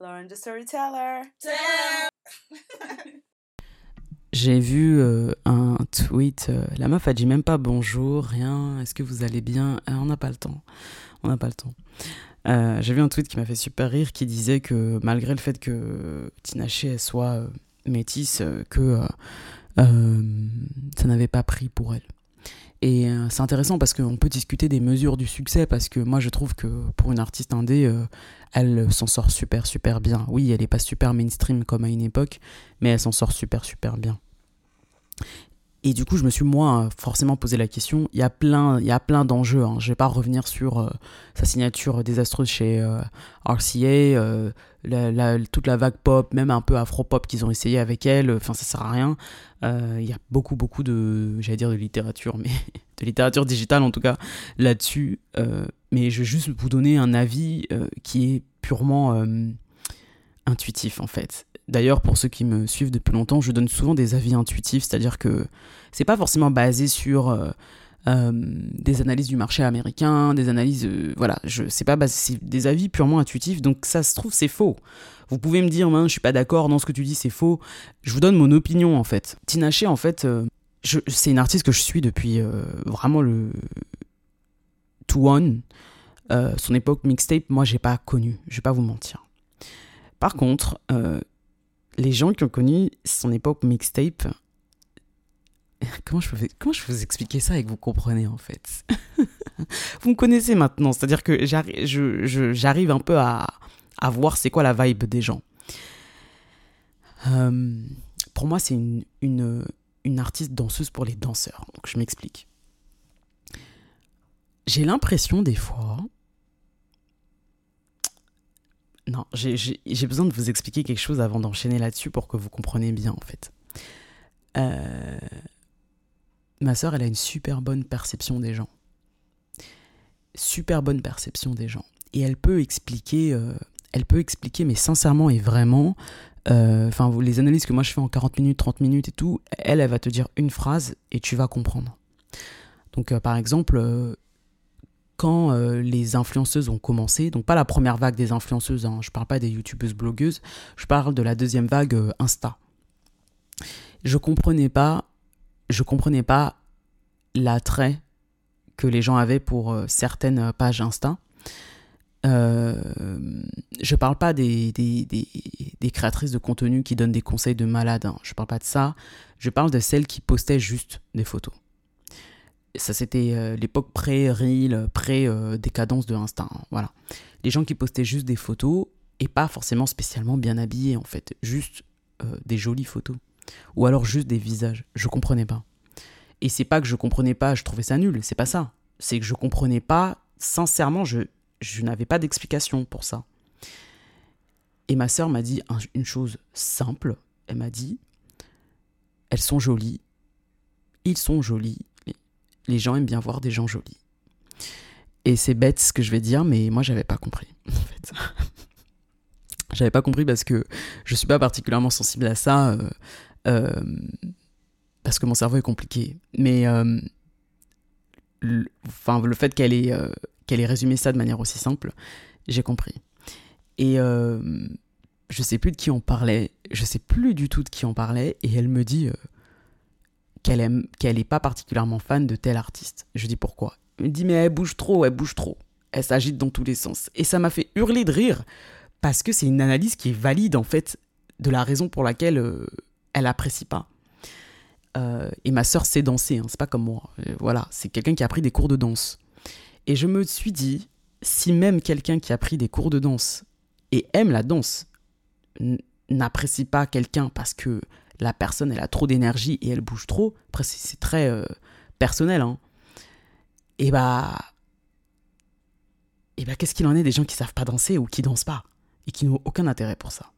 Lauren the Storyteller. J'ai vu euh, un tweet, euh, la meuf a dit même pas bonjour, rien, est-ce que vous allez bien? Euh, On n'a pas le temps, on n'a pas le temps. Euh, J'ai vu un tweet qui m'a fait super rire qui disait que malgré le fait que Tinashe soit métisse, que ça n'avait pas pris pour elle. Et euh, c'est intéressant parce qu'on peut discuter des mesures du succès parce que moi je trouve que pour une artiste indé, euh, elle s'en sort super super bien. Oui, elle est pas super mainstream comme à une époque, mais elle s'en sort super super bien. Et du coup, je me suis moi forcément posé la question. Il y a plein, il y a plein d'enjeux. Hein. Je vais pas revenir sur euh, sa signature désastreuse chez euh, RCA, euh, toute la vague pop, même un peu afro-pop qu'ils ont essayé avec elle. Enfin, ça sert à rien. Euh, Il y a beaucoup, beaucoup de, j'allais dire de littérature, mais de littérature digitale en tout cas là-dessus. Mais je vais juste vous donner un avis qui est purement intuitif en fait. D'ailleurs, pour ceux qui me suivent depuis longtemps, je donne souvent des avis intuitifs, c'est-à-dire que c'est pas forcément basé sur euh, euh, des analyses du marché américain, des analyses, euh, voilà, je c'est pas c'est des avis purement intuitifs, donc ça se trouve c'est faux. Vous pouvez me dire, man, je suis pas d'accord, non, ce que tu dis c'est faux. Je vous donne mon opinion en fait. Tinashe, en fait, c'est une artiste que je suis depuis vraiment le To One. Son époque mixtape, moi j'ai pas connu, je vais pas vous mentir. Par contre, les gens qui ont connu son époque mixtape, comment je, peux, comment je vous expliquer ça et que vous comprenez en fait? Vous me connaissez maintenant, c'est-à-dire que j'arrive un peu à, à voir c'est quoi la vibe des gens. Pour moi, c'est une, une, une artiste danseuse pour les danseurs, donc je m'explique. J'ai l'impression des fois non, j'ai- besoin de vous expliquer quelque chose avant d'enchaîner là-dessus pour que vous compreniez bien en fait. Euh, Ma sœur, elle a une super bonne perception des gens. Super bonne perception des gens. Et elle peut expliquer, euh, elle peut expliquer, mais sincèrement et vraiment, euh, enfin, les analyses que moi je fais en 40 minutes, 30 minutes et tout, elle, elle va te dire une phrase et tu vas comprendre. Donc, par exemple, quand euh, les influenceuses ont commencé, donc pas la première vague des influenceuses, hein, je parle pas des youtubeuses blogueuses, je parle de la deuxième vague euh, Insta. Je comprenais pas, je comprenais pas l'attrait que les gens avaient pour euh, certaines pages Insta. Je parle pas des, créatrices de contenu qui donnent des conseils de malade, hein, je parle pas de ça, je parle de celles qui postaient juste des photos ça c'était euh, l'époque pré-reel, pré-décadence de Insta. hein, voilà. Les gens qui postaient juste des photos et pas forcément spécialement bien habillés en fait, juste euh, des jolies photos. Ou alors juste des visages. Je comprenais pas. Et c'est pas que je comprenais pas, je trouvais ça nul, c'est pas ça. C'est que je comprenais pas, sincèrement, je, je n'avais pas d'explication pour ça. Et ma sœur m'a dit un- une chose simple. Elle m'a dit, elles sont jolies, ils sont jolis, les gens aiment bien voir des gens jolis. Et c'est bête ce que je vais dire, mais moi j'avais pas compris. J'avais pas compris parce que je suis pas particulièrement sensible à ça, euh, euh, parce que mon cerveau est compliqué. Mais euh, le, le fait qu'elle ait, qu'elle ait résumé ça de manière aussi simple, j'ai compris. Et je sais plus de qui on parlait, je sais plus du tout de qui on parlait, et elle me dit. Qu'elle aime qu'elle est pas particulièrement fan de tel artiste. Je dis pourquoi. Elle me dit mais elle bouge trop, elle bouge trop. Elle s'agite dans tous les sens. Et ça m'a fait hurler de rire parce que c'est une analyse qui est valide en fait de la raison pour laquelle euh, elle apprécie pas. Euh, et ma sœur sait danser, hein, c'est pas comme moi. Euh, voilà, c'est quelqu'un qui a pris des cours de danse. Et je me suis dit, si même quelqu'un qui a pris des cours de danse et aime la danse n'apprécie pas quelqu'un parce que la personne elle a trop d'énergie et elle bouge trop, après c'est très euh, personnel, hein. et bah, et bah qu'est-ce qu'il en est des gens qui savent pas danser ou qui dansent pas et qui n'ont aucun intérêt pour ça?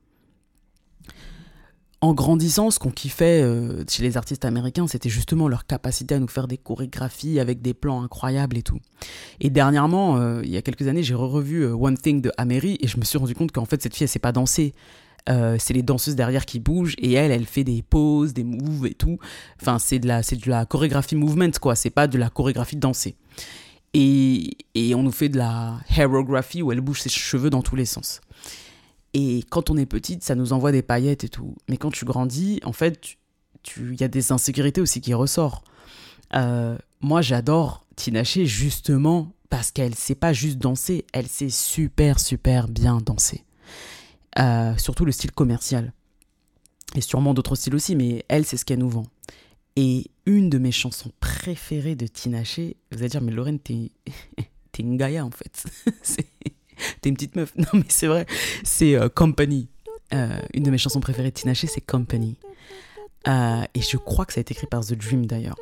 En grandissant, ce qu'on kiffait euh, chez les artistes américains, c'était justement leur capacité à nous faire des chorégraphies avec des plans incroyables et tout. Et dernièrement, euh, il y a quelques années, j'ai revu One Thing de Amery et je me suis rendu compte qu'en fait cette fille elle sait pas danser. Euh, c'est les danseuses derrière qui bougent et elle, elle fait des poses, des moves et tout. Enfin, c'est de la, c'est de la chorégraphie movement quoi. C'est pas de la chorégraphie dansée. Et, et on nous fait de la hairography où elle bouge ses cheveux dans tous les sens. Et quand on est petite, ça nous envoie des paillettes et tout. Mais quand tu grandis, en fait, il y a des insécurités aussi qui ressortent. Euh, moi, j'adore Tinaché justement parce qu'elle sait pas juste danser, elle sait super, super bien danser. Euh, surtout le style commercial. Et sûrement d'autres styles aussi, mais elle, c'est ce qu'elle nous vend. Et une de mes chansons préférées de Tinaché, vous allez dire, mais Lorraine, t'es une Gaïa en fait. T'es une petite meuf. Non, mais c'est vrai. C'est euh, Company. Euh, une de mes chansons préférées de Tina c'est Company. Et je crois que ça a été écrit par The Dream d'ailleurs.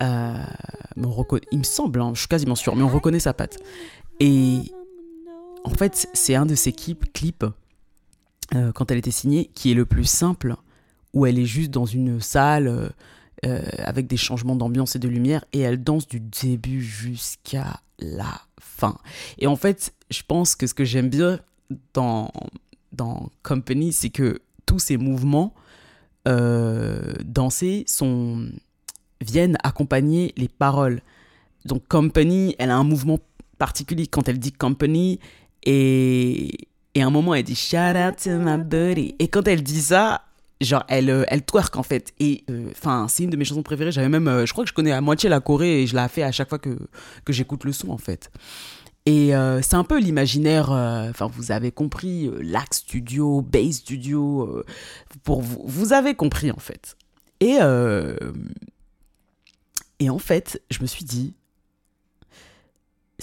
Il me semble, hein, je suis quasiment sûr, mais on reconnaît sa patte. Et en fait, c'est un de ces clips, clips quand elle était signée, qui est le plus simple, où elle est juste dans une salle avec des changements d'ambiance et de lumière, et elle danse du début jusqu'à la fin. Et en fait, je pense que ce que j'aime bien dans, dans Company, c'est que tous ces mouvements euh, dansés sont, viennent accompagner les paroles. Donc Company, elle a un mouvement particulier quand elle dit Company et, et à un moment elle dit Shout out to my buddy. Et quand elle dit ça, genre elle, euh, elle twerk en fait. Et euh, enfin, c'est une de mes chansons préférées. J'avais même, je crois que je connais à moitié la Corée et je la fais à chaque fois que, que j'écoute le son en fait. Et euh, c'est un peu l'imaginaire, euh, enfin vous avez compris, euh, Lac Studio, Base Studio, pour vous, vous avez compris en fait. Et, et en fait, je me suis dit,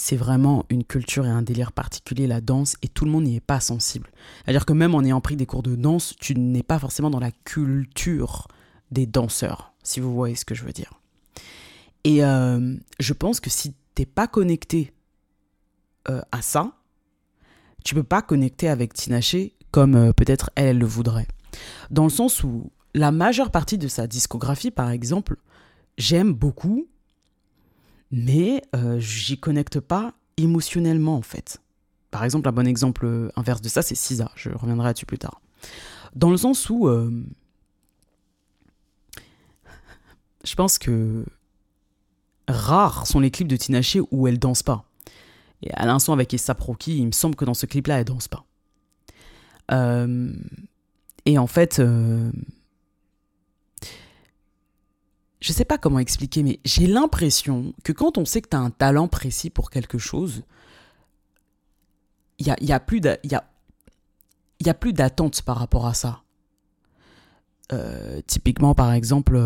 c'est vraiment une culture et un délire particulier, la danse, et tout le monde n'y est pas sensible. C'est-à-dire que même en ayant pris des cours de danse, tu n'es pas forcément dans la culture des danseurs, si vous voyez ce que je veux dire. Et je pense que si t'es pas connecté euh, à ça, tu peux pas connecter avec Tinaché comme euh, peut-être elle, le voudrait. Dans le sens où la majeure partie de sa discographie, par exemple, j'aime beaucoup, mais euh, j'y connecte pas émotionnellement en fait. Par exemple, un bon exemple inverse de ça, c'est Sisa. Je reviendrai là-dessus plus tard. Dans le sens où je pense que rares sont les clips de Tinaché où elle danse pas. Et à l'instant avec Essa Proki, il me semble que dans ce clip-là, elle danse pas. Euh, et en fait, euh, je sais pas comment expliquer, mais j'ai l'impression que quand on sait que tu as un talent précis pour quelque chose, il n'y a, y a plus d'attente par rapport à ça. Euh, typiquement, par exemple,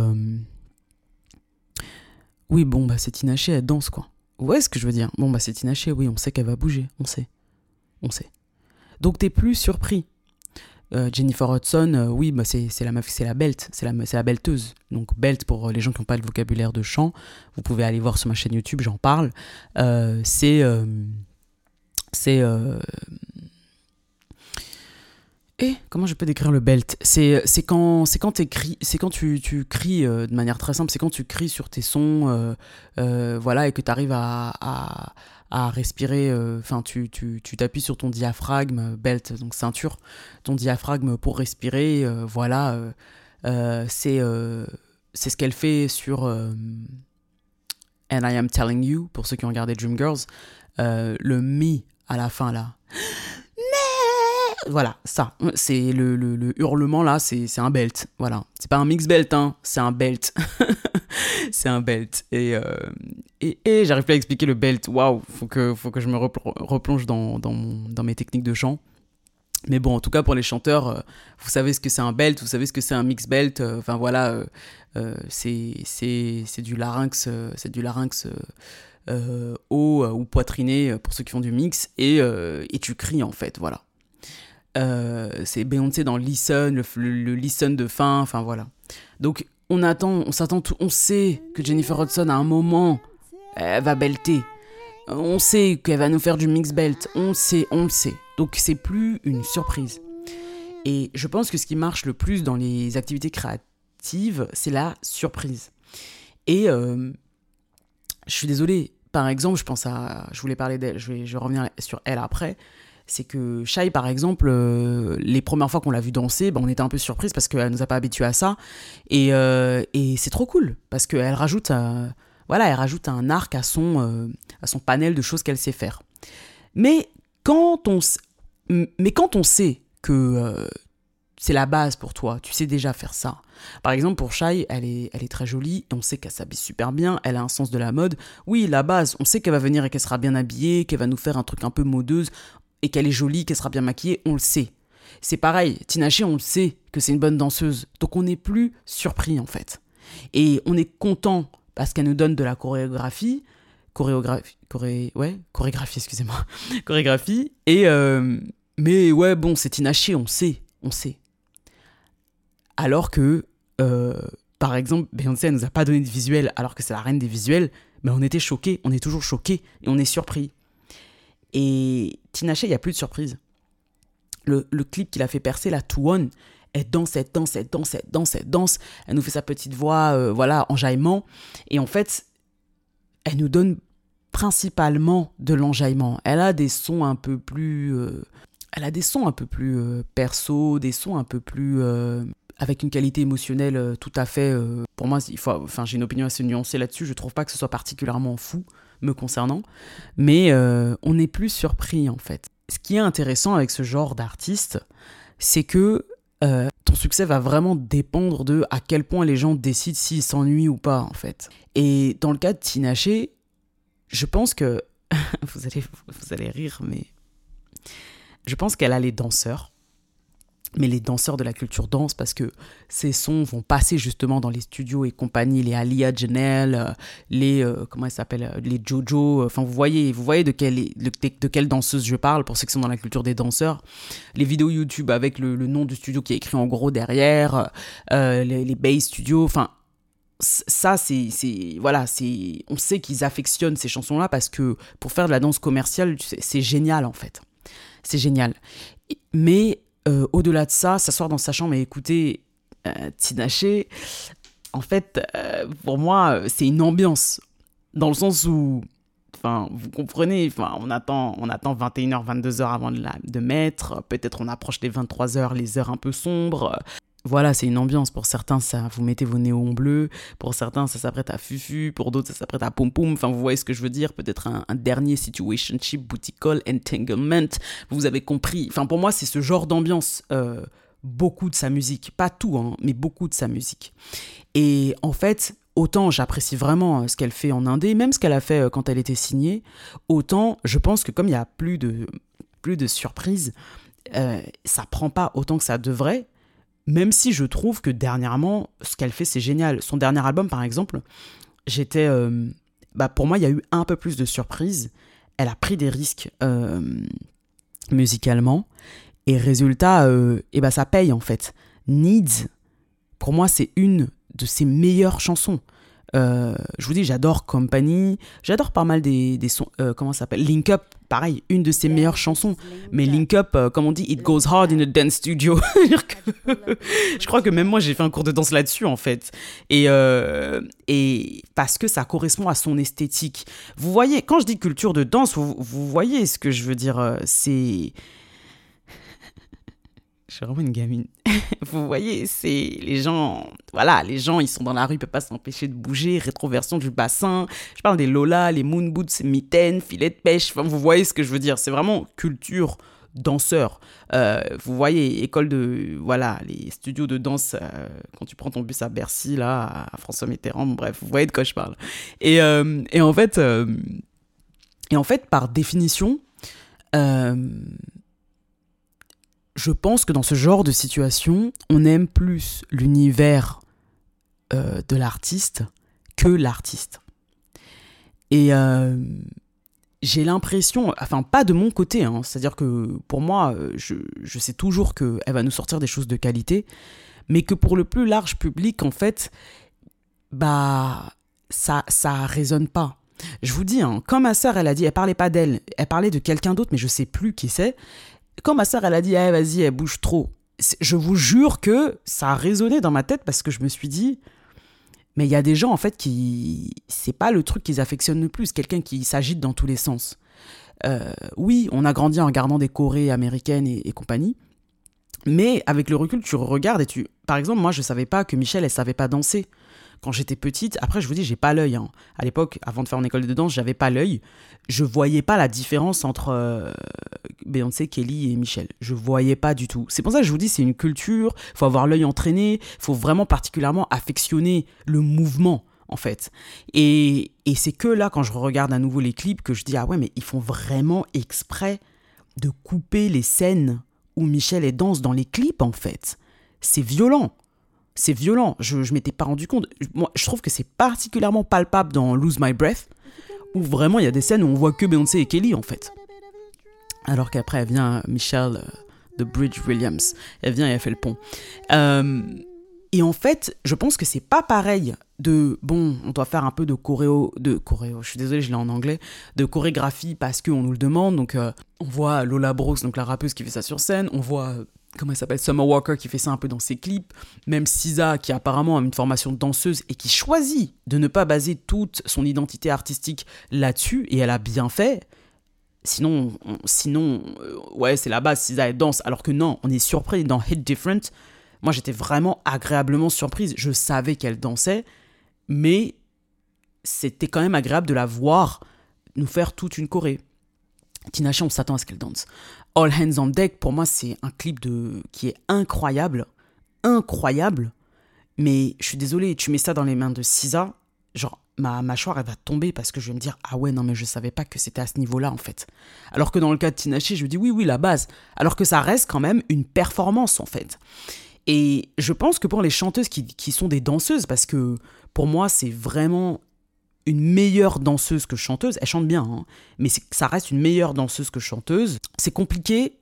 oui, bon, bah, c'est Tinaché, elle danse, quoi. Ouais, ce que je veux dire? Bon, bah, c'est Tinaché, oui, on sait qu'elle va bouger. On sait. On sait. Donc, t'es plus surpris. Euh, Jennifer Hudson, euh, oui, bah, c'est la meuf, c'est la belt, c'est la, la belteuse. Donc, belt, pour les gens qui n'ont pas le vocabulaire de chant, vous pouvez aller voir sur ma chaîne YouTube, j'en parle. Euh, c'est. c'est et comment je peux décrire le belt? C'est quand c'est quand c'est quand tu, tu cries euh, de manière très simple, c'est quand tu cries sur tes sons, euh, euh, voilà, et que tu arrives à, à respirer. Enfin, tu tu t'appuies sur ton diaphragme, belt, donc ceinture, ton diaphragme pour respirer. voilà, c'est c'est ce qu'elle fait sur And I Am Telling You pour ceux qui ont regardé Dreamgirls. le mi à la fin là voilà, ça. C'est le, le, hurlement là, c'est un belt. Voilà. C'est pas un mix belt, hein, c'est un belt. c'est un belt. Et, euh, et, et j'arrive plus à expliquer le belt. Waouh, faut que, faut que je me replonge dans, dans, dans, mes techniques de chant. Mais bon, en tout cas, pour les chanteurs, euh, vous savez ce que c'est un belt, vous savez ce que c'est un mix belt. Euh, enfin voilà, c'est du larynx, c'est du larynx haut ou poitriné pour ceux qui font du mix. Et, et tu cries en fait, voilà. Euh, c'est Beyoncé dans Listen, le, Listen de fin, enfin voilà. Donc on attend, on s'attend, on sait que Jennifer Hudson à un moment, elle va belter. On sait qu'elle va nous faire du mix belt. On sait, on le sait. Donc c'est plus une surprise. Et je pense que ce qui marche le plus dans les activités créatives, c'est la surprise. Et euh, je suis désolée. Par exemple, je pense à, je voulais parler d'elle. Je vais, je vais revenir sur elle après c'est que Shai, par exemple, euh, les premières fois qu'on l'a vu danser, ben, on était un peu surprise parce qu'elle nous a pas habitués à ça. Et, euh, et c'est trop cool parce qu'elle rajoute, euh, voilà, elle rajoute un arc à son, à son panel de choses qu'elle sait faire. Mais quand on, mais quand on sait que c'est la base pour toi. Tu sais déjà faire ça. Par exemple, pour Shai, elle est, elle est très jolie on sait qu'elle s'habille super bien. Elle a un sens de la mode. Oui, la base, on sait qu'elle va venir et qu'elle sera bien habillée, qu'elle va nous faire un truc un peu modeuse et qu'elle est jolie, qu'elle sera bien maquillée. On le sait. C'est pareil, Tinashe, on le sait que c'est une bonne danseuse. Donc on n'est plus surpris en fait. Et on est content parce qu'elle nous donne de la chorégraphie. Chorégraphie. Choré, ouais, chorégraphie, excusez-moi. chorégraphie. Et. Euh, mais ouais, bon, c'est Tinashe, on sait. On sait. Alors que. Euh, par exemple, Beyoncé, elle nous a pas donné de visuel alors que c'est la reine des visuels, mais on était choqués, on est toujours choqués et on est surpris. Et Tinashe, il n'y a plus de surprise le, clip qu'il a fait percer, la To One, elle danse, elle danse, elle danse, elle danse, elle danse. Elle nous fait sa petite voix, euh, voilà, enjaillement. Et en fait, elle nous donne principalement de l'enjaillement. Elle a des sons un peu plus... Euh, elle a des sons un peu plus euh, perso, des sons un peu plus... avec une qualité émotionnelle tout à fait... pour moi, faut, enfin, j'ai une opinion assez nuancée là-dessus. Je trouve pas que ce soit particulièrement fou me concernant. Mais on n'est plus surpris, en fait ce qui est intéressant avec ce genre d'artiste, c'est que euh, ton succès va vraiment dépendre de à quel point les gens décident s'ils s'ennuient ou pas, en fait. Et dans le cas de Tinache, je pense que. vous, allez, vous allez rire, mais. Je pense qu'elle a les danseurs mais les danseurs de la culture danse parce que ces sons vont passer justement dans les studios et compagnie, les Alia Janelle, euh, les euh, comment elle s'appelle, euh, les Jojo. Enfin, vous voyez, vous voyez de quelle de, quelle danseuse je parle pour ceux qui sont dans la culture des danseurs. Les vidéos YouTube avec le, nom du studio qui est écrit en gros derrière, les, les Bay Studios. Enfin, ça c'est voilà c'est on sait qu'ils affectionnent ces chansons là parce que pour faire de la danse commerciale c'est génial en fait c'est génial mais euh, au-delà de ça, s'asseoir dans sa chambre et écouter euh, Tinaché, en fait, euh, pour moi, c'est une ambiance. Dans le sens où, enfin, vous comprenez, enfin, on attend, on attend 21h, 22h avant de, la, de mettre, peut-être on approche les 23h, les heures un peu sombres, voilà, c'est une ambiance. Pour certains, ça, vous mettez vos néons bleus. Pour certains, ça s'apprête à fufu. Pour d'autres, ça s'apprête à pom pom. Enfin, vous voyez ce que je veux dire. Peut-être un, dernier situationship, booty call, entanglement. Vous avez compris. Enfin, pour moi, c'est ce genre d'ambiance. Euh, beaucoup de sa musique. Pas tout, hein, mais beaucoup de sa musique. Et en fait, autant j'apprécie vraiment euh, ce qu'elle fait en indé, même ce qu'elle a fait euh, quand elle était signée, autant je pense que comme il y a plus de, plus de surprises, ça prend pas autant que ça devrait. Même si je trouve que dernièrement, ce qu'elle fait, c'est génial. Son dernier album, par exemple, j'étais. Euh, bah pour moi, il y a eu un peu plus de surprises. Elle a pris des risques euh, musicalement. Et résultat, euh, et bah ça paye en fait. Needs, pour moi, c'est une de ses meilleures chansons. Je vous dis, j'adore Company, j'adore pas mal des, des sons, comment ça s'appelle? Link Up, pareil, une de ses meilleures chansons. Mais Link Up, euh, comme on dit, it goes hard in a dance studio. je crois que même moi, j'ai fait un cours de danse là-dessus, en fait. Et, et parce que ça correspond à son esthétique. Vous voyez, quand je dis culture de danse, vous, vous voyez ce que je veux dire. C'est je suis vraiment une gamine. Vous voyez, c'est les gens, voilà, les gens, ils sont dans la rue, ils peuvent pas s'empêcher de bouger, rétroversion du bassin. Je parle des Lola, les moon boots, mitaines, filets de pêche. Enfin, vous voyez ce que je veux dire. C'est vraiment culture danseur. Euh, vous voyez, école de, voilà, les studios de danse, euh, quand tu prends ton bus à Bercy, là, à François Mitterrand, bref, vous voyez de quoi je parle. Et, euh, et en fait, et en fait, par définition, je pense que dans ce genre de situation, on aime plus l'univers euh, de l'artiste que l'artiste. Et euh, j'ai l'impression, enfin pas de mon côté, hein, c'est-à-dire que pour moi, euh, je, sais toujours qu'elle va nous sortir des choses de qualité, mais que pour le plus large public, en fait, bah ça ça résonne pas. Je vous dis, hein, quand ma sœur, elle a dit, elle parlait pas d'elle, elle parlait de quelqu'un d'autre, mais je sais plus qui c'est quand ma sœur, elle a dit, eh, vas-y, elle bouge trop, je vous jure que ça a résonné dans ma tête parce que je me suis dit, mais il y a des gens, en fait, qui. C'est pas le truc qu'ils affectionnent le plus, quelqu'un qui s'agite dans tous les sens. Euh, oui, on a grandi en regardant des Corées américaines et, compagnie. Mais avec le recul, tu regardes et tu. Par exemple, moi, je savais pas que Michelle, elle savait pas danser. Quand j'étais petite, après je vous dis, j'ai pas l'œil. hein. À l'époque, avant de faire mon école de danse, j'avais pas l'œil. Je voyais pas la différence entre euh, Beyoncé, Kelly et Michel. Je voyais pas du tout. C'est pour ça que je vous dis, c'est une culture. faut avoir l'œil entraîné. faut vraiment particulièrement affectionner le mouvement en fait. Et, et c'est que là, quand je regarde à nouveau les clips, que je dis, ah ouais, mais ils font vraiment exprès de couper les scènes où Michel est danse dans les clips, en fait. C'est violent. C'est violent. Je ne m'étais pas rendu compte. Moi, je trouve que c'est particulièrement palpable dans Lose My Breath, où vraiment il y a des scènes où on voit que Beyoncé et Kelly, en fait. Alors qu'après, elle vient Michelle euh, de Bridge Williams. Elle vient et elle fait le pont. Euh, et en fait, je pense que c'est pas pareil de bon, on doit faire un peu de choréo, de choréo, je suis désolé, je l'ai en anglais, de chorégraphie parce qu'on nous le demande. Donc, euh, on voit Lola Brooks, donc la rappeuse qui fait ça sur scène, on voit comment elle s'appelle, Summer Walker qui fait ça un peu dans ses clips, même Sisa qui apparemment a une formation de danseuse et qui choisit de ne pas baser toute son identité artistique là-dessus, et elle a bien fait. Sinon, on- sinon euh, ouais, c'est la base, Sisa elle danse, alors que non, on est surpris dans Hit Different. Moi, j'étais vraiment agréablement surprise. Je savais qu'elle dansait, mais c'était quand même agréable de la voir nous faire toute une choré. Tinashe, on s'attend à ce qu'elle danse. All Hands on Deck, pour moi, c'est un clip de... qui est incroyable. Incroyable. Mais je suis désolé, tu mets ça dans les mains de Sisa, genre, ma mâchoire, elle va tomber parce que je vais me dire, ah ouais, non, mais je savais pas que c'était à ce niveau-là, en fait. Alors que dans le cas de Tinashe, je dis, oui, oui, la base. Alors que ça reste quand même une performance, en fait. Et je pense que pour les chanteuses qui, qui sont des danseuses, parce que pour moi, c'est vraiment une meilleure danseuse que chanteuse. Elle chante bien, hein, mais ça reste une meilleure danseuse que chanteuse. C'est compliqué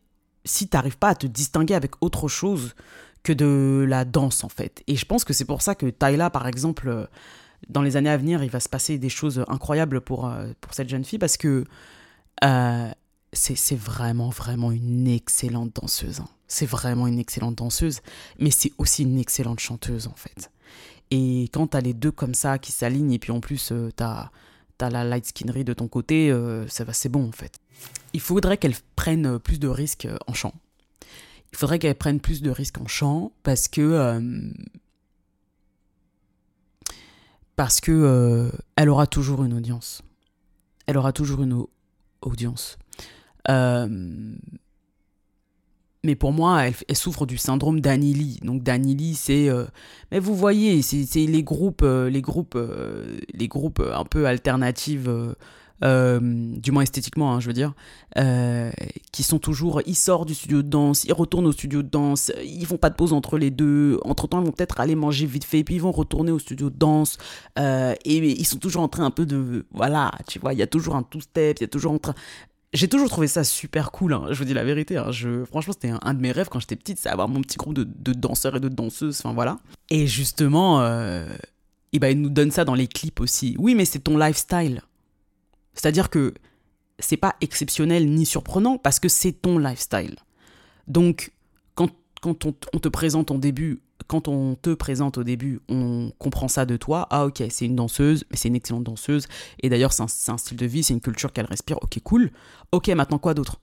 si t'arrives pas à te distinguer avec autre chose que de la danse, en fait. Et je pense que c'est pour ça que Tyla, par exemple, euh, dans les années à venir, il va se passer des choses incroyables pour, euh, pour cette jeune fille, parce que euh, c'est c'est vraiment, vraiment une excellente danseuse. hein. C'est vraiment une excellente danseuse, mais c'est aussi une excellente chanteuse, en fait. Et quand t'as les deux comme ça qui s'alignent, et puis en plus, euh, t'as as la light skinnery de ton côté, euh, ça va, c'est bon, en fait. Il faudrait qu'elle prenne euh, plus de risques euh, en chant. Il faudrait qu'elle prenne plus de risques en chant, parce que... parce que elle aura toujours une audience. Elle aura toujours une au- audience. Mais pour moi, elle, souffre du syndrome d'Annie Lee. Donc d'Annie Lee, c'est, euh, mais vous voyez, c'est les groupes, euh, les groupes, euh, les groupes un peu alternatifs, du moins esthétiquement, hein, je veux dire, qui sont toujours, ils sortent du studio de danse, ils retournent au studio de danse, ils font pas de pause entre les deux. Entre temps, ils vont peut-être aller manger vite fait, puis ils vont retourner au studio de danse. Euh, et ils sont toujours en train un peu de, voilà, tu vois, il y a toujours un two-step, il y a toujours en train j'ai toujours trouvé ça super cool, hein, je vous dis la vérité. hein, je, franchement, c'était un, de mes rêves quand j'étais petite, c'est avoir mon petit groupe de, danseurs et de danseuses, enfin voilà. Et justement, euh, et ben, ils nous donnent ça dans les clips aussi. Oui, mais c'est ton lifestyle. C'est-à-dire que c'est pas exceptionnel ni surprenant parce que c'est ton lifestyle. Donc, quand, quand on te présente en début, quand on te présente au début, on comprend ça de toi. Ah, ok, c'est une danseuse, mais c'est une excellente danseuse. Et d'ailleurs, c'est un, style de vie, c'est une culture qu'elle respire. Ok, cool. Ok, maintenant quoi d'autre?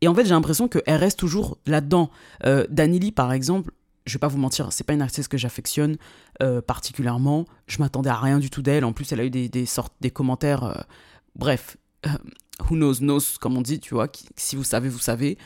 Et en fait, j'ai l'impression qu'elle reste toujours là-dedans. Euh, Danili, par exemple, je vais pas vous mentir, c'est pas une artiste que j'affectionne euh, particulièrement. Je m'attendais à rien du tout d'elle. En plus, elle a eu des, des sortes, des commentaires. euh, bref, euh, who knows knows, comme on dit, tu vois. qui- si vous savez, vous savez.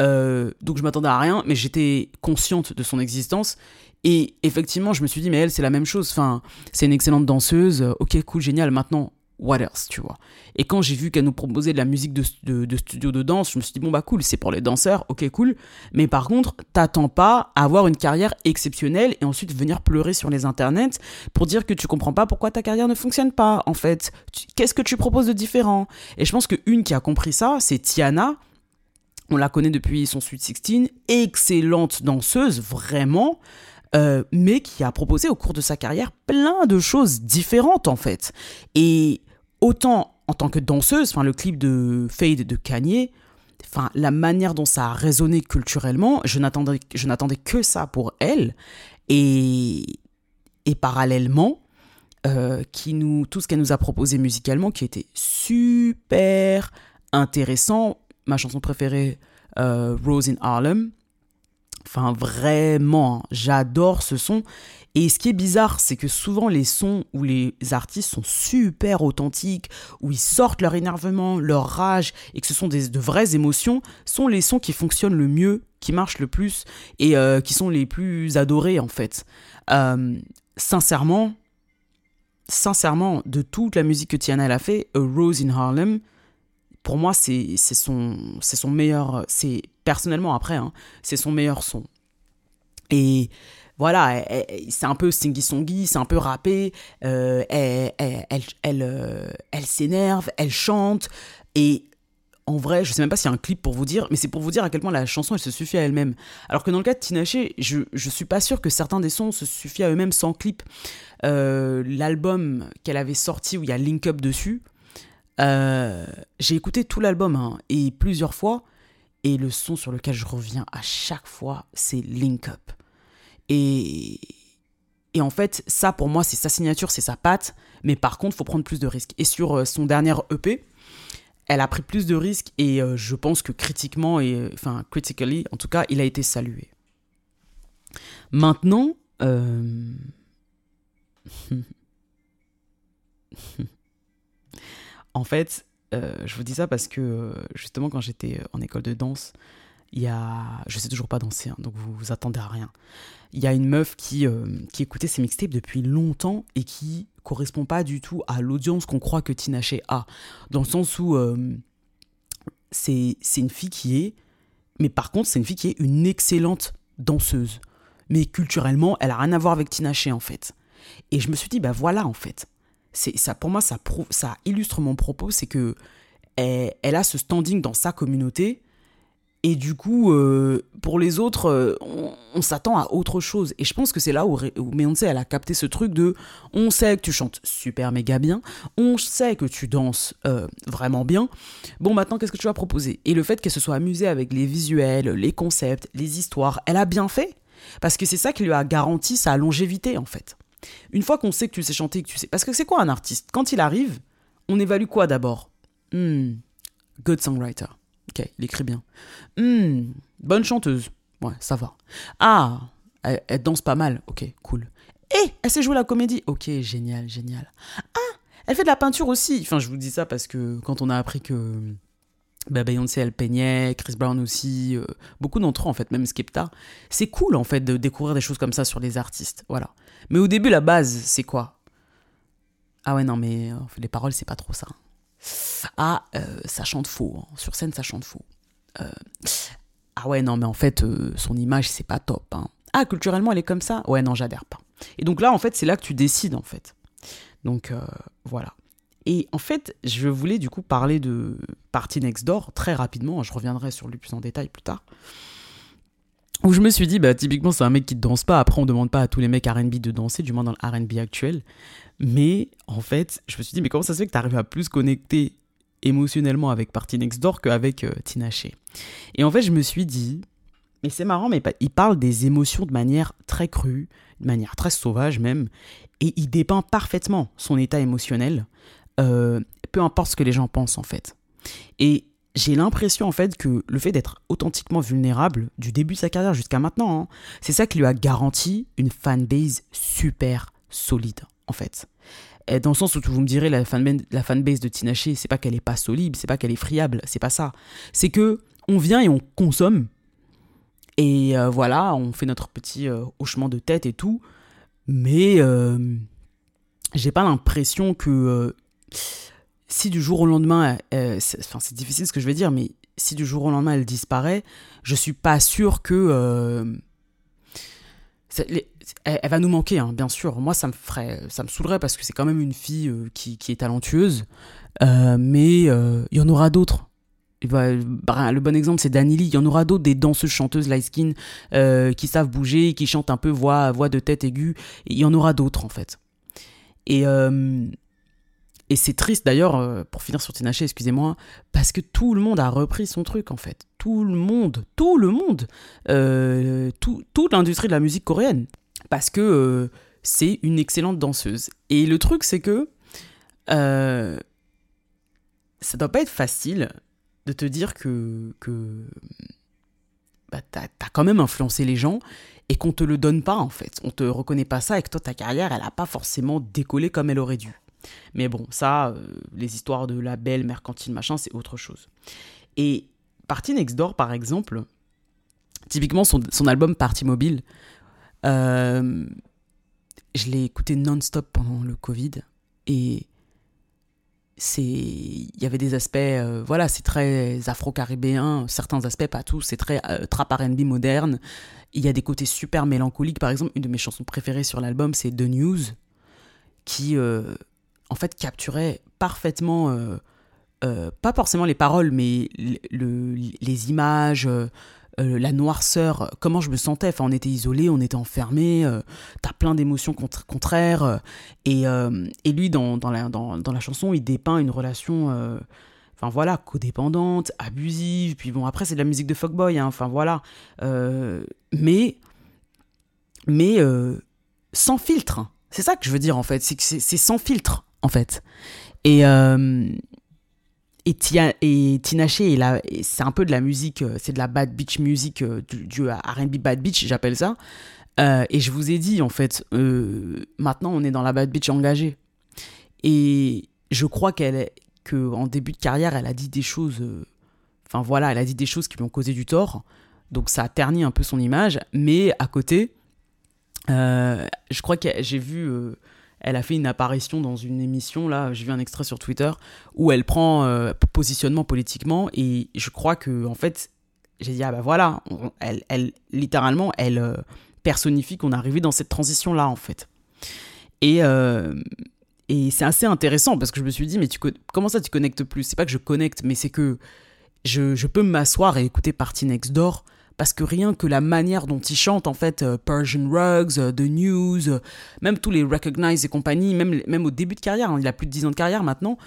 Euh, donc je m'attendais à rien, mais j'étais consciente de son existence. Et effectivement, je me suis dit, mais elle, c'est la même chose. Enfin, c'est une excellente danseuse. Euh, Ok, cool, génial. Maintenant, what else, tu vois? Et quand j'ai vu qu'elle nous proposait de la musique de, de, studio de danse, je me suis dit, bon, bah cool, c'est pour les danseurs, ok, cool. Mais par contre, t'attends pas à avoir une carrière exceptionnelle et ensuite venir pleurer sur les internets pour dire que tu comprends pas pourquoi ta carrière ne fonctionne pas, en fait. Qu'est-ce que tu proposes de différent? Et je pense qu'une qui a compris ça, c'est Tiana. On la connaît depuis son Sweet 16, excellente danseuse, vraiment. Euh, mais qui a proposé au cours de sa carrière plein de choses différentes en fait. Et autant en tant que danseuse, enfin le clip de Fade de Kanye, enfin la manière dont ça a résonné culturellement, je n'attendais que ça pour elle. Et et parallèlement, euh, qui nous tout ce qu'elle nous a proposé musicalement, qui était super intéressant. Ma chanson préférée, euh, Rose in Harlem. Enfin, vraiment, hein, j'adore ce son. Et ce qui est bizarre, c'est que souvent les sons où les artistes sont super authentiques, où ils sortent leur énervement, leur rage, et que ce sont des, de vraies émotions, sont les sons qui fonctionnent le mieux, qui marchent le plus, et euh, qui sont les plus adorés en fait. Euh, sincèrement, sincèrement, de toute la musique que Tiana a fait, Rose in Harlem, pour moi, c'est son, meilleur. C'est personnellement après, hein, c'est son meilleur son. Et voilà, c'est un peu singy-songy, c'est un peu rappé, euh, elle, elle, elle, euh, elle s'énerve, elle chante, et en vrai, je sais même pas s'il y a un clip pour vous dire, mais c'est pour vous dire à quel point la chanson elle se suffit à elle-même. Alors que dans le cas de Tinashe, je, je suis pas sûr que certains des sons se suffisent à eux-mêmes sans clip. Euh, l'album qu'elle avait sorti où il y a Link Up dessus, j'ai écouté tout l'album hein, et plusieurs fois, et le son sur lequel je reviens à chaque fois, c'est Link Up. Et, et en fait, ça pour moi, c'est sa signature, c'est sa patte. Mais par contre, il faut prendre plus de risques. Et sur euh, son dernier EP, elle a pris plus de risques et euh, je pense que critiquement, et, enfin, critically, en tout cas, il a été salué. Maintenant, euh, en fait, je vous dis ça parce que justement, quand j'étais en école de danse, il y a. Je sais toujours pas danser, hein, donc vous vous attendez à rien. Il y a une meuf qui, euh, qui écoutait ses mixtapes depuis longtemps et qui correspond pas du tout à l'audience qu'on croit que Tinashe a. Dans le sens où euh, c'est une fille qui est. Mais par contre, c'est une fille qui est une excellente danseuse. Mais culturellement, elle a rien à voir avec Tinashe en fait. Et je me suis dit, bah voilà en fait. C'est ça pour moi, ça, illustre mon propos, c'est que elle a ce standing dans sa communauté et du coup, euh, pour les autres, euh, on, s'attend à autre chose. Et je pense que c'est là où, où Beyoncé, elle a capté ce truc de on sait que tu chantes super méga bien, on sait que tu danses euh, vraiment bien. Bon, maintenant, qu'est-ce que tu vas proposer Et le fait qu'elle se soit amusée avec les visuels, les concepts, les histoires, elle a bien fait. Parce que c'est ça qui lui a garanti sa longévité, en fait. Une fois qu'on sait que tu sais chanter, que tu sais. Parce que c'est quoi un artiste? Quand il arrive, on évalue quoi d'abord? Hmm, Good songwriter. Ok, il écrit bien. Hmm, bonne chanteuse. Ouais, ça va. Ah, elle, danse pas mal. Ok, cool. Et elle sait jouer la comédie. Ok, génial, génial. Ah, elle fait de la peinture aussi. Enfin, je vous dis ça parce que quand on a appris que bah, Beyoncé, elle peignait, Chris Brown aussi, euh, beaucoup d'entre eux en fait, même Skepta. C'est cool en fait de découvrir des choses comme ça sur les artistes. Voilà. Mais au début, la base, c'est quoi? Ah ouais, non, mais euh, les paroles, c'est pas trop ça. Ah, euh, ça chante faux. Hein. Sur scène, ça chante faux. Euh, ah ouais, non, mais en fait, son image, c'est pas top. Hein. Ah, culturellement, elle est comme ça? Ouais, non, j'adhère pas. Et donc là, en fait, c'est là que tu décides, en fait. Donc, voilà. Et en fait, je voulais du coup parler de Party Next Door très rapidement. Je reviendrai sur lui plus en détail plus tard. Où je me suis dit, bah, typiquement, c'est un mec qui ne danse pas. Après, on demande pas à tous les mecs RB de danser, du moins dans le RB actuel. Mais en fait, je me suis dit, mais comment ça se fait que tu arrives à plus connecter émotionnellement avec Party Next Door qu'avec euh, Et en fait, je me suis dit, mais c'est marrant, mais il parle des émotions de manière très crue, de manière très sauvage même, et il dépeint parfaitement son état émotionnel, euh, peu importe ce que les gens pensent en fait. Et j'ai l'impression en fait que le fait d'être authentiquement vulnérable du début de sa carrière jusqu'à maintenant, hein, c'est ça qui lui a garanti une fanbase super solide en fait. Dans le sens où vous me direz la fanbase, de Tinashe, c'est pas qu'elle est pas solide, c'est pas qu'elle est friable, c'est pas ça. C'est que on vient et on consomme et euh, voilà, on fait notre petit euh, hochement de tête et tout, mais euh, j'ai pas l'impression que si du jour au lendemain, enfin c'est difficile ce que je vais dire, mais si du jour au lendemain elle disparaît, je suis pas sûr que elle, va nous manquer, hein, bien sûr. Moi, ça me ferait, ça me saoulerait parce que c'est quand même une fille euh, qui, est talentueuse. Euh, mais euh, il y en aura d'autres. Bah, le bon exemple, c'est Danily. Il y en aura d'autres, des danseuses chanteuses light skin qui savent bouger, qui chantent un peu voix, voix de tête aiguë. Il y en aura d'autres, en fait. Et, et c'est triste d'ailleurs, euh, pour finir sur Tinaché, excusez-moi, parce que tout le monde a repris son truc en fait. Tout le monde, tout le monde, euh, toute l'industrie de la musique coréenne. Parce que euh, c'est une excellente danseuse. Et le truc, c'est que ça doit pas être facile de te dire que, que bah, t'as as quand même influencé les gens et qu'on te le donne pas en fait. On te reconnaît pas ça et que toi ta carrière elle a pas forcément décollé comme elle aurait dû. Mais bon, ça, euh, les histoires de label, mercantile, machin, c'est autre chose. Et Party Next Door, par exemple, typiquement son, album Party Mobile, euh, je l'ai écouté non-stop pendant le Covid et c'est il y avait des aspects euh, voilà c'est très afro-caribéen certains aspects pas tous c'est très trap R&B moderne il y a des côtés super mélancoliques par exemple une de mes chansons préférées sur l'album c'est The News qui en fait capturait parfaitement, euh, euh, pas forcément les paroles, mais les images, euh, la noirceur, comment je me sentais. Enfin, on était isolés, on était enfermés, t'as plein d'émotions contraires. Et, lui, dans, la, chanson, il dépeint une relation enfin voilà, codépendante, abusive, puis bon, après c'est de la musique de fuckboy, hein, enfin voilà. mais, mais sans filtre. C'est ça que je veux dire en fait, c'est que c'est sans filtre en fait. Et, euh, et, c'est un peu de la musique, euh, c'est de la bad beach music, euh, du, du RB bad beach, j'appelle ça. et je vous ai dit, en fait, maintenant on est dans la bad beach engagée. Et je crois qu'elle qu'en début de carrière, elle a dit des choses. Enfin voilà, elle a dit des choses qui lui ont causé du tort. Donc ça a terni un peu son image. Mais à côté, je crois que j'ai vu elle a fait une apparition dans une émission, là, j'ai vu un extrait sur Twitter, où elle prend euh, positionnement politiquement, et je crois que, en fait, j'ai dit, ah bah voilà, elle, elle, littéralement, elle euh, personnifie qu'on est arrivé dans cette transition-là, en fait. Et, euh, et c'est assez intéressant, parce que je me suis dit, mais tu, comment ça tu connectes plus? C'est pas que je connecte, mais c'est que je, je peux m'asseoir et écouter Party Next Door parce que rien que la manière dont il chante, en fait, euh, Persian Rugs, euh, The News, euh, même tous les Recognize et compagnie, même, même au début de carrière, hein, il a plus de 10 ans de carrière maintenant,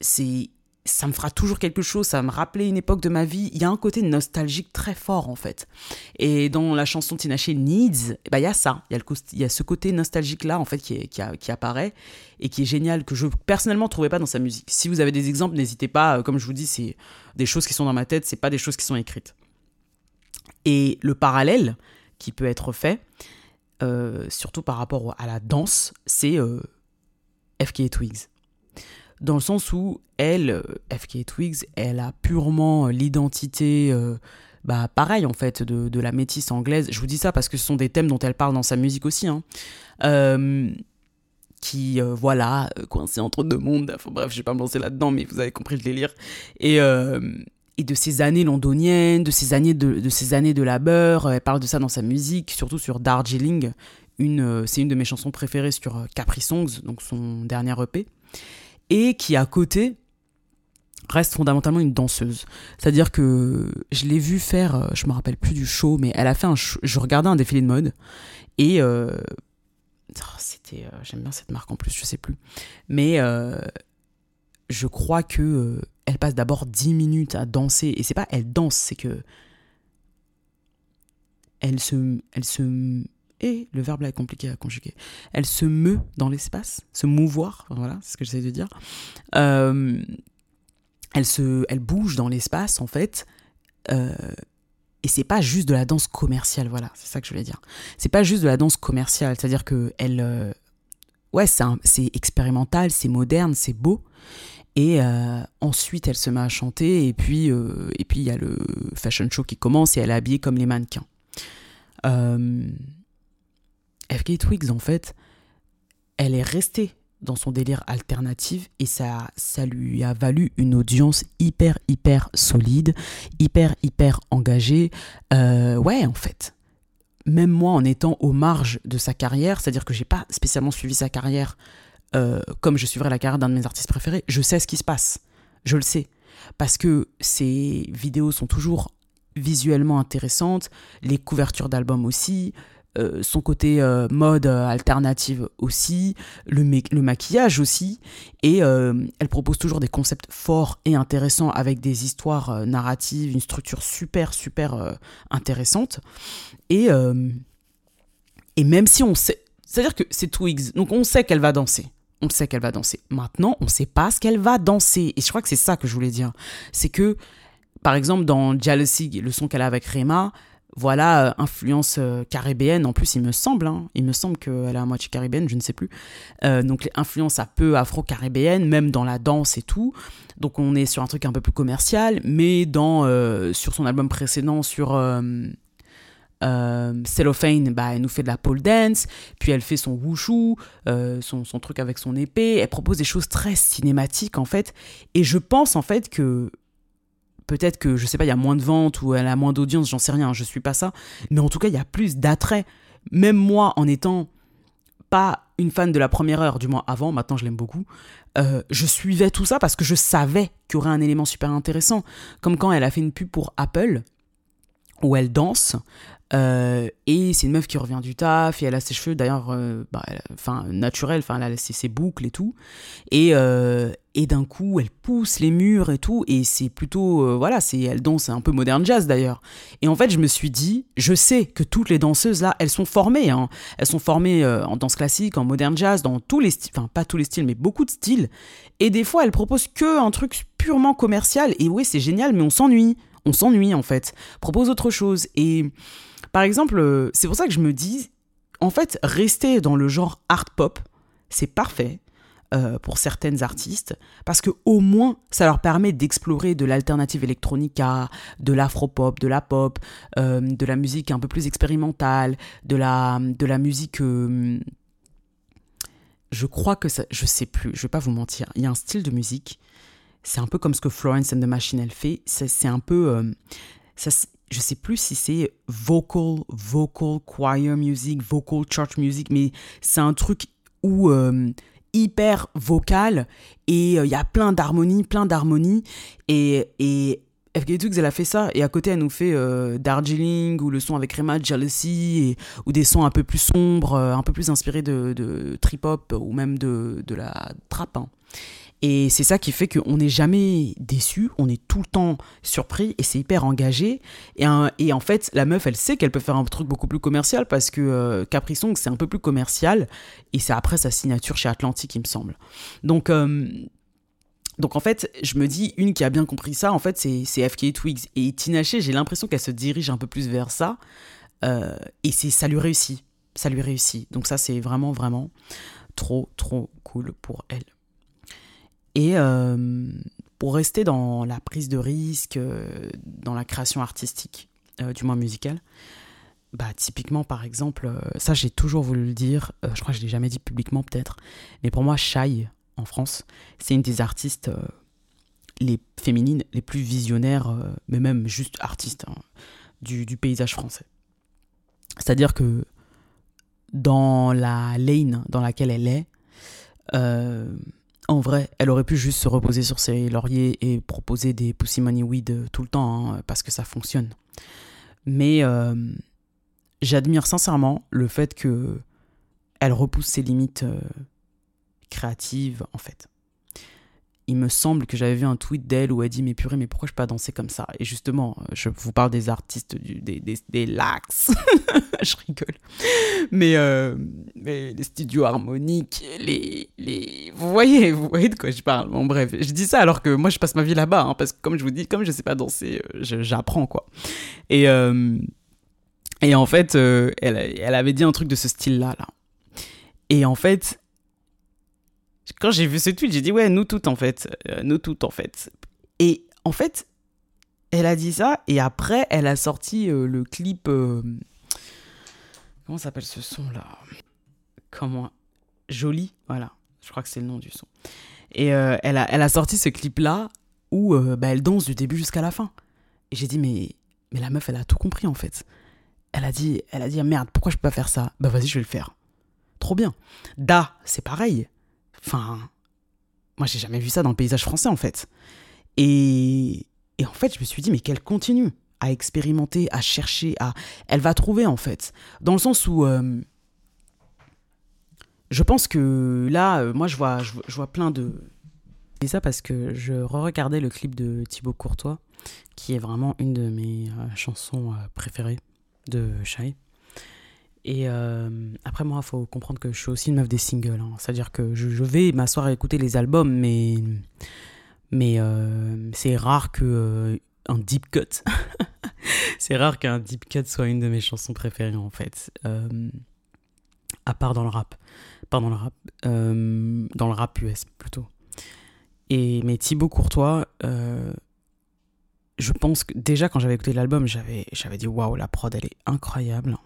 c'est ça me fera toujours quelque chose, ça me rappeler une époque de ma vie. Il y a un côté nostalgique très fort en fait. Et dans la chanson Tinaché Needs, bah, il y a ça, il y, y a ce côté nostalgique là en fait qui, qui, qui, apparaît et qui est génial, que je personnellement ne trouvais pas dans sa musique. Si vous avez des exemples, n'hésitez pas, comme je vous dis, c'est des choses qui sont dans ma tête, c'est pas des choses qui sont écrites. Et le parallèle qui peut être fait, euh, surtout par rapport à la danse, c'est euh, FK Twigs. Dans le sens où elle, euh, FK Twigs, elle a purement l'identité, bah pareil en fait, de, la métisse anglaise. Je vous dis ça parce que ce sont des thèmes dont elle parle dans sa musique aussi. Hein. qui, voilà, coincé entre deux mondes. Bref, je vais pas me lancer là-dedans, mais vous avez compris le délire. Et, et de ces années londoniennes, de ces années de, de, ces années de labeur. Elle parle de ça dans sa musique, surtout sur Darjeeling. Une, euh, c'est une de mes chansons préférées sur euh, Capri Songs, donc son dernier EP. Et qui, à côté, reste fondamentalement une danseuse. C'est-à-dire que je l'ai vue faire, euh, je me rappelle plus du show, mais elle a fait un show, je regardais un défilé de mode et oh, c'était, j'aime bien cette marque en plus, je sais plus, mais je crois que euh, elle passe d'abord 10 minutes à danser et c'est pas elle danse, c'est que elle se elle se et le verbe là est compliqué à conjuguer. Elle se meut dans l'espace, se mouvoir, voilà, c'est ce que j'essaie de dire. Euh, elle se elle bouge dans l'espace en fait. Euh, et c'est pas juste de la danse commerciale, voilà, c'est ça que je voulais dire. C'est pas juste de la danse commerciale, c'est-à-dire que elle, ouais, c'est expérimental, c'est moderne, c'est beau, et euh, ensuite, elle se met à chanter, et puis euh, et puis il y a le fashion show qui commence, et elle est habillée comme les mannequins. Euh, FK Twigs, en fait, elle est restée dans son délire alternatif, et ça, ça lui a valu une audience hyper, hyper solide, hyper, hyper engagée. ouais, en fait. Même moi, en étant aux marges de sa carrière, c'est-à-dire que j'ai pas spécialement suivi sa carrière euh, comme je suivrai la carrière d'un de mes artistes préférés, je sais ce qui se passe. Je le sais. Parce que ces vidéos sont toujours visuellement intéressantes, les couvertures d'albums aussi, euh, son côté euh, mode alternative aussi, le, le, maquillage aussi, et elle propose toujours des concepts forts et intéressants avec des histoires narratives, une structure super super intéressante. Et, et même si on sait, c'est-à-dire que c'est Twigs, donc on sait qu'elle va danser on sait qu'elle va danser. Maintenant, on ne sait pas ce qu'elle va danser. Et je crois que c'est ça que je voulais dire. C'est que, par exemple, dans Jealousy, le son qu'elle a avec Rema, voilà, influence caribéenne. En plus, il me semble, hein, il me semble qu'elle est à moitié caribéenne, je ne sais plus. donc, les influences un peu afro-caribéennes, même dans la danse et tout. Donc, on est sur un truc un peu plus commercial, mais dans, sur son album précédent, sur euh, Cellophane, bah, elle nous fait de la pole dance, puis elle fait son wushu, euh, son, truc avec son épée. Elle propose des choses très cinématiques en fait. Et je pense en fait que peut-être que je sais pas, il y a moins de ventes ou elle a moins d'audience, j'en sais rien, je suis pas ça. Mais en tout cas, il y a plus d'attrait. Même moi, en étant pas une fan de la première heure, du moins avant, maintenant je l'aime beaucoup, euh, je suivais tout ça parce que je savais qu'il y aurait un élément super intéressant. Comme quand elle a fait une pub pour Apple, où elle danse, euh, et c'est une meuf qui revient du taf et elle a ses cheveux d'ailleurs euh, bah, enfin naturels enfin elle a ses, boucles et tout. Et, euh, et d'un coup elle pousse les murs et tout et c'est plutôt voilà c'est elle danse un peu moderne jazz d'ailleurs. Et en fait je me suis dit je sais que toutes les danseuses là elles sont formées hein. elles sont formées en danse classique en moderne jazz dans tous les styles enfin pas tous les styles mais beaucoup de styles. Et des fois elles proposent que un truc purement commercial et oui c'est génial mais on s'ennuie. On s'ennuie en fait. Propose autre chose. Et par exemple, euh, c'est pour ça que je me dis, en fait, rester dans le genre art pop, c'est parfait. Euh, pour certaines artistes, parce que au moins ça leur permet d'explorer de l'alternative électronique à de l'afro-pop, de la pop, euh, de la musique un peu plus expérimentale, de la, de la musique. je crois que ça. Je sais plus, je vais pas vous mentir. Il y a un style de musique, c'est un peu comme ce que Florence and the Machine elle fait. C'est un peu. ça, je sais plus si c'est vocal, vocal choir music, vocal church music, mais c'est un truc où euh, hyper vocal et euh, il y a plein d'harmonies, plein d'harmonies et, et FK Twigs, elle a fait ça et à côté elle nous fait euh, Darjeeling ou le son avec Rema Jealousy ou des sons un peu plus sombres, un peu plus inspirés de, trip hop ou même de, de la trap. Hein. Et c'est ça qui fait qu'on n'est jamais déçu, on est tout le temps surpris et c'est hyper engagé. Et, en fait, la meuf, elle sait qu'elle peut faire un truc beaucoup plus commercial parce que euh, Capri Song, c'est un peu plus commercial et c'est après sa signature chez Atlantic, il me semble. Donc, euh, donc en fait, je me dis, une qui a bien compris ça, en fait, c'est FK Twigs. Et Tinaché, j'ai l'impression qu'elle se dirige un peu plus vers ça. Euh, et ça lui réussit. Ça lui réussit. Donc ça, c'est vraiment, vraiment trop, trop cool pour elle. Et euh, pour rester dans la prise de risque, euh, dans la création artistique, euh, du moins musicale, bah, typiquement, par exemple, ça j'ai toujours voulu le dire, je crois que je l'ai jamais dit publiquement peut-être, mais pour moi, Shai, en France, c'est une des artistes les féminines les plus visionnaires, mais même juste artistes, hein, du, paysage français. C'est-à-dire que dans la lane dans laquelle elle est, en vrai, elle aurait pu juste se reposer sur ses lauriers et proposer des Pussy Money Weed tout le temps, hein, parce que ça fonctionne. Mais euh, j'admire sincèrement le fait que elle repousse ses limites euh, créatives, en fait il me semble que j'avais vu un tweet d'elle où elle dit mais purée mais pourquoi je peux pas danser comme ça? Et justement je vous parle des artistes des, des, des lax. Je rigole. Mais, euh, mais les studios harmoniques les, les vous voyez vous voyez de quoi je parle. Bon bref je dis ça alors que moi je passe ma vie là-bas hein, parce que comme je vous dis comme je sais pas danser euh, j'apprends quoi. Et euh, et en fait elle, elle avait dit un truc de ce style là là. Et en fait quand j'ai vu ce tweet, j'ai dit ouais, nous toutes en fait, euh, nous toutes en fait. Et en fait, elle a dit ça et après, elle a sorti euh, le clip. Euh, comment s'appelle ce son là Comment? Joli, voilà. Je crois que c'est le nom du son. Et elle, a, elle a sorti ce clip là où bah, elle danse du début jusqu'à la fin. Et j'ai dit mais mais la meuf, elle a tout compris en fait. Elle a dit, elle a dit merde, pourquoi je peux pas faire ça? Bah vas-y, je vais le faire. Trop bien. Da, c'est pareil. Enfin, moi j'ai jamais vu ça dans le paysage français en fait. Et, et en fait, je me suis dit, mais qu'elle continue à expérimenter, à chercher, à... Elle va trouver en fait. Dans le sens où... Euh, je pense que là, euh, moi je vois, je, vois plein de... Et ça parce que je re-regardais le clip de Thibaut Courtois, qui est vraiment une de mes euh, chansons préférées de Shai. Et euh, après, moi, il faut comprendre que je suis aussi une meuf des singles. Hein. C'est-à-dire que je, vais m'asseoir à écouter les albums, mais, mais euh, c'est rare que euh, un deep cut c'est rare qu'un deep cut soit une de mes chansons préférées en fait. Euh, à part dans le rap. Pas dans le rap. Dans le rap US plutôt. Et, mais Thibaut Courtois, je pense que déjà quand j'avais écouté l'album, j'avais, j'avais dit waouh, la prod elle est incroyable.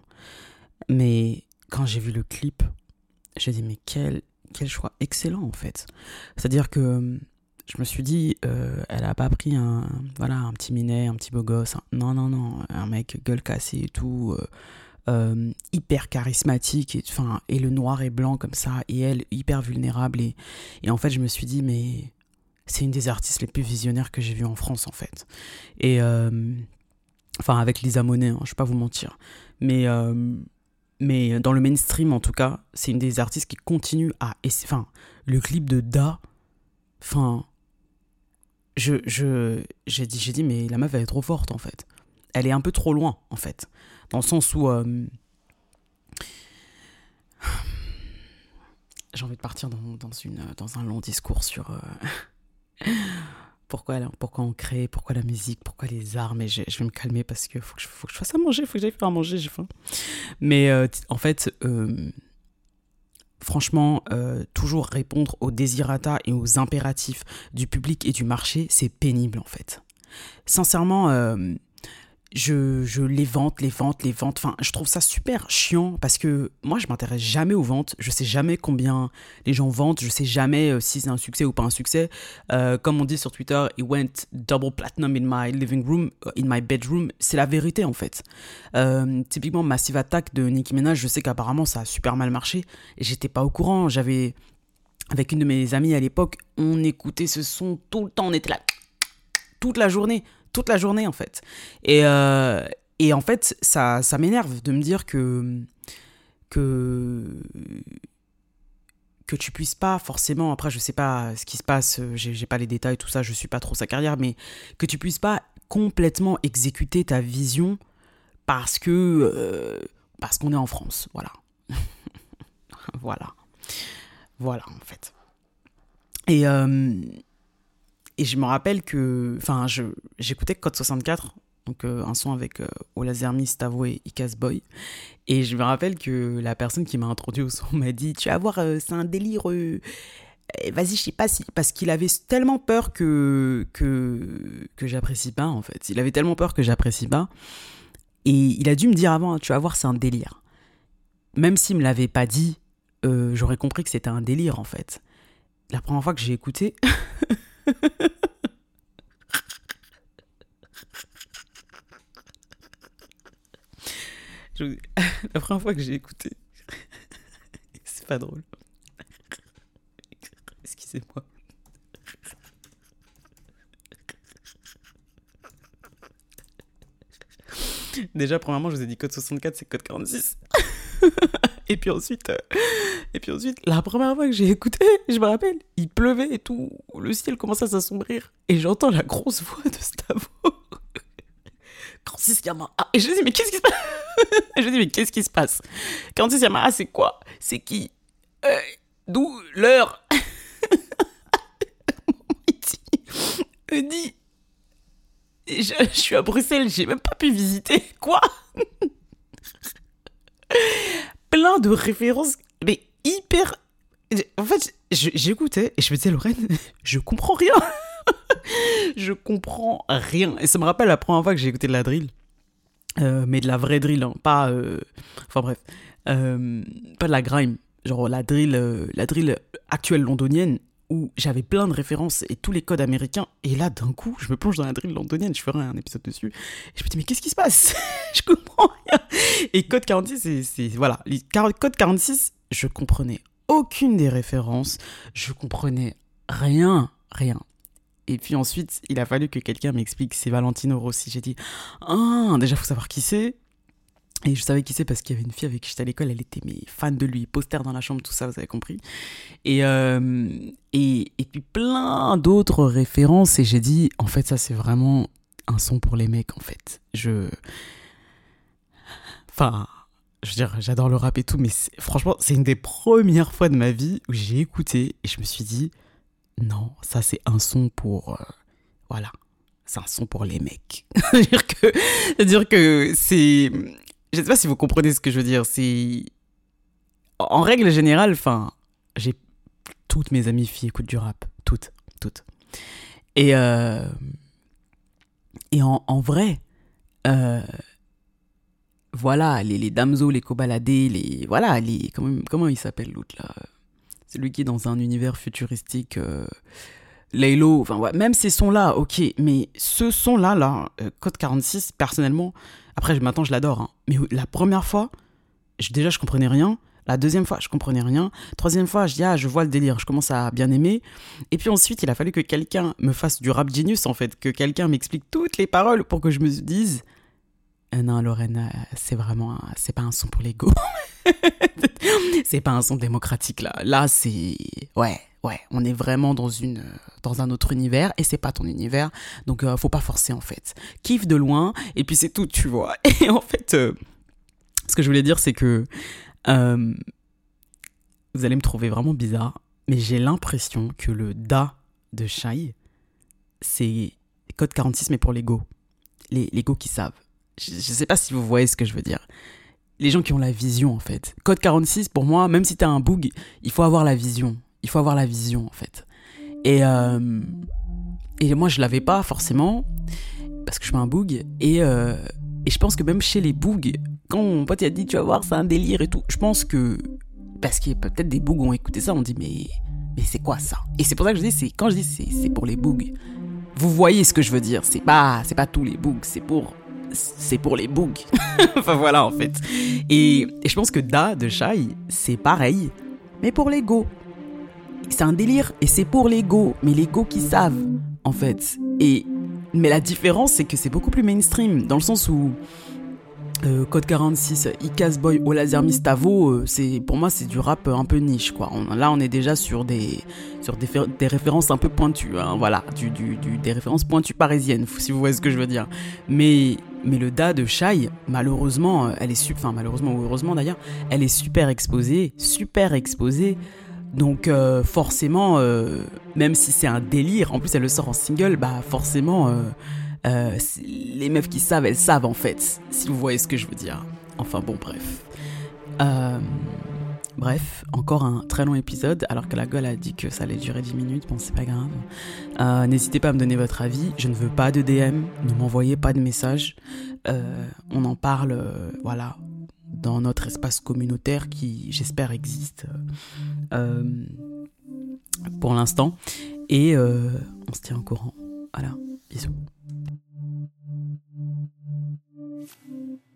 Mais quand j'ai vu le clip, j'ai dit mais quel, quel choix excellent en fait. C'est-à-dire que je me suis dit, euh, elle a pas pris un, voilà, un petit minet, un petit beau gosse. non, non, non, un mec gueule cassée et tout, euh, euh, hyper charismatique, et, enfin, et le noir et blanc comme ça, et elle hyper vulnérable. Et, et en fait, je me suis dit, mais c'est une des artistes les plus visionnaires que j'ai vu en France en fait. Et enfin, avec Lisa Monet, hein, je vais pas vous mentir. Mais mais dans le mainstream en tout cas, c'est une des artistes qui continue à. Enfin, le clip de Da, enfin, je, je, j'ai dit, dit, mais la meuf elle est trop forte en fait. Elle est un peu trop loin en fait, dans le sens où euh, j'ai envie de partir dans, dans, une, dans un long discours sur euh, pourquoi, pourquoi on crée, pourquoi la musique, pourquoi les arts, mais je, vais me calmer parce que faut que je, fasse à manger, faut que j'aille faire à manger, j'ai faim. Mais euh, en fait, euh, franchement, euh, toujours répondre aux désirata et aux impératifs du public et du marché, c'est pénible en fait. Sincèrement, je, les vente, les ventes, les ventes. Enfin, je trouve ça super chiant parce que moi, je m'intéresse jamais aux ventes. Je sais jamais combien les gens vendent. Je sais jamais euh, si c'est un succès ou pas un succès. Euh, comme on dit sur Twitter, it went double platinum in my living room, uh, in my bedroom. C'est la vérité en fait. Euh, typiquement, Massive Attack de Nicki Minaj, je sais qu'apparemment ça a super mal marché j'étais pas au courant. J'avais avec une de mes amies à l'époque, on écoutait ce son tout le temps. On était là toute la journée toute la journée en fait. Et, euh, et en fait, ça, ça m'énerve de me dire que, que, que tu puisses pas forcément, après je sais pas ce qui se passe, j'ai pas les détails, tout ça, je suis pas trop sa carrière, mais que tu puisses pas complètement exécuter ta vision parce que euh, parce qu'on est en France, voilà. voilà. Voilà en fait. Et, euh, et je me rappelle que, enfin, j'écoutais Code 64, donc euh, un son avec euh, Olazermi, Stavo et Icas Boy. Et je me rappelle que la personne qui m'a introduit au son m'a dit Tu vas voir, euh, c'est un délire. Vas-y, je sais pas si. Parce qu'il avait tellement peur que, que, que j'apprécie pas, en fait. Il avait tellement peur que j'apprécie pas. Et il a dû me dire avant Tu vas voir, c'est un délire. Même s'il me l'avait pas dit, j'aurais compris que c'était un délire, en fait. La première fois que j'ai écouté. la première fois que j'ai écouté, c'est pas drôle. Excusez-moi. Déjà, premièrement, je vous ai dit code 64, c'est code 46. et puis ensuite, euh, et puis ensuite, la première fois que j'ai écouté, je me rappelle, il pleuvait et tout, le ciel commençait à s'assombrir, et j'entends la grosse voix de Stavo. Francis Yamaha. Et je me dis, mais qu'est-ce qui se passe? Je me dis, mais qu'est-ce qui se passe? Francis Yamaha, c'est quoi? C'est qui euh, D'où l'heure? Il je, je suis à Bruxelles, j'ai même pas pu visiter. Quoi? Plein de références, hyper. En fait, j'écoutais et je me disais, Lorraine, je comprends rien. je comprends rien. Et ça me rappelle la première fois que j'ai écouté de la drill. Euh, mais de la vraie drill, hein. pas. Euh, enfin bref. Euh, pas de la grime. Genre la drill, la drill actuelle londonienne où j'avais plein de références et tous les codes américains. Et là, d'un coup, je me plonge dans la drill londonienne. Je ferai un épisode dessus. Et je me dis, mais qu'est-ce qui se passe? Je comprends rien. Et code 46, c'est. Voilà. Code 46, je comprenais aucune des références. Je comprenais rien. Rien. Et puis ensuite, il a fallu que quelqu'un m'explique c'est Valentino Rossi. J'ai dit, ah, déjà, faut savoir qui c'est. Et je savais qui c'est parce qu'il y avait une fille avec qui j'étais à l'école, elle était fan de lui, poster dans la chambre, tout ça, vous avez compris. Et, euh, et, et, puis plein d'autres références. Et j'ai dit, en fait, ça, c'est vraiment un son pour les mecs, en fait. Je. Enfin, je veux dire, j'adore le rap et tout, mais franchement, c'est une des premières fois de ma vie où j'ai écouté et je me suis dit, non, ça c'est un son pour... Euh, voilà. c'est un son pour les mecs. C'est-à-dire que, c'est-à-dire que c'est, je sais pas si vous comprenez ce que je veux dire. C'est, en règle générale, enfin, j'ai toutes mes amies filles écoutent du rap, toutes, toutes. Et euh, et en, en vrai, euh, voilà, les, les damso, les cobaladés, les voilà, les comment, comment il s'appelle l'autre là Celui qui est dans un univers futuristique. Euh, Laylo, enfin même ces sons-là, ok, mais ce son-là, là, euh, Code 46, personnellement, après, je m'attends, je l'adore, hein, mais la première fois, déjà, je comprenais rien. La deuxième fois, je comprenais rien. Troisième fois, je dis, ah, je vois le délire, je commence à bien aimer. Et puis ensuite, il a fallu que quelqu'un me fasse du rap genius, en fait, que quelqu'un m'explique toutes les paroles pour que je me dise, euh, non, Lorraine, euh, c'est vraiment, c'est pas un son pour l'ego. c'est pas un son démocratique, là. Là, c'est, ouais, ouais, on est vraiment dans une dans un autre univers et c'est pas ton univers, donc euh, faut pas forcer en fait. Kiffe de loin et puis c'est tout, tu vois. Et en fait, ce que je voulais dire, c'est que vous allez me trouver vraiment bizarre, mais j'ai l'impression que le da de Shai, c'est code 46 mais pour les go, les, les go qui savent. Je, sais pas si vous voyez ce que je veux dire les gens qui ont la vision en fait. Code 46, pour moi, même si t'as un bug, il faut avoir la vision il faut avoir la vision en fait. Et, euh, et moi je l'avais pas forcément parce que je suis un boug et, euh, et je pense que même chez les bougs, quand mon pote a dit tu vas voir c'est un délire et tout, je pense que parce a peut-être des bougs ont écouté ça, on dit mais mais c'est quoi ça? Et c'est pour ça que je dis quand je dis c'est pour les bougs. Vous voyez ce que je veux dire, c'est pas pas tous les bougs, c'est pour c'est pour les bougs. enfin voilà en fait. Et, je pense que Da de Shai, c'est pareil, mais pour les go c'est un délire et c'est pour les go, mais les go qui savent en fait. Et mais la différence c'est que c'est beaucoup plus mainstream dans le sens où euh, Code 46, Icas Boy, Laser Mistavo, euh, c'est pour moi c'est du rap un peu niche quoi. là on est déjà sur des sur des, références un peu pointues, hein, voilà, du, du, des références pointues parisiennes si vous voyez ce que je veux dire. Mais mais le da de Shai, malheureusement, elle est enfin malheureusement ou heureusement d'ailleurs, elle est super exposée, super exposée donc euh, forcément, euh, même si c'est un délire, en plus elle le sort en single, bah forcément, euh, les meufs qui savent, elles savent en fait, si vous voyez ce que je veux dire. Enfin bon, bref. bref, encore un très long épisode, alors que la gueule a dit que ça allait durer 10 minutes, bon c'est pas grave. N'hésitez pas à me donner votre avis, je ne veux pas de DM, ne m'envoyez pas de messages. on en parle, voilà, dans notre espace communautaire qui, j'espère, existe euh, pour l'instant. Et euh, on se tient au courant. Voilà, bisous. Mm-hmm.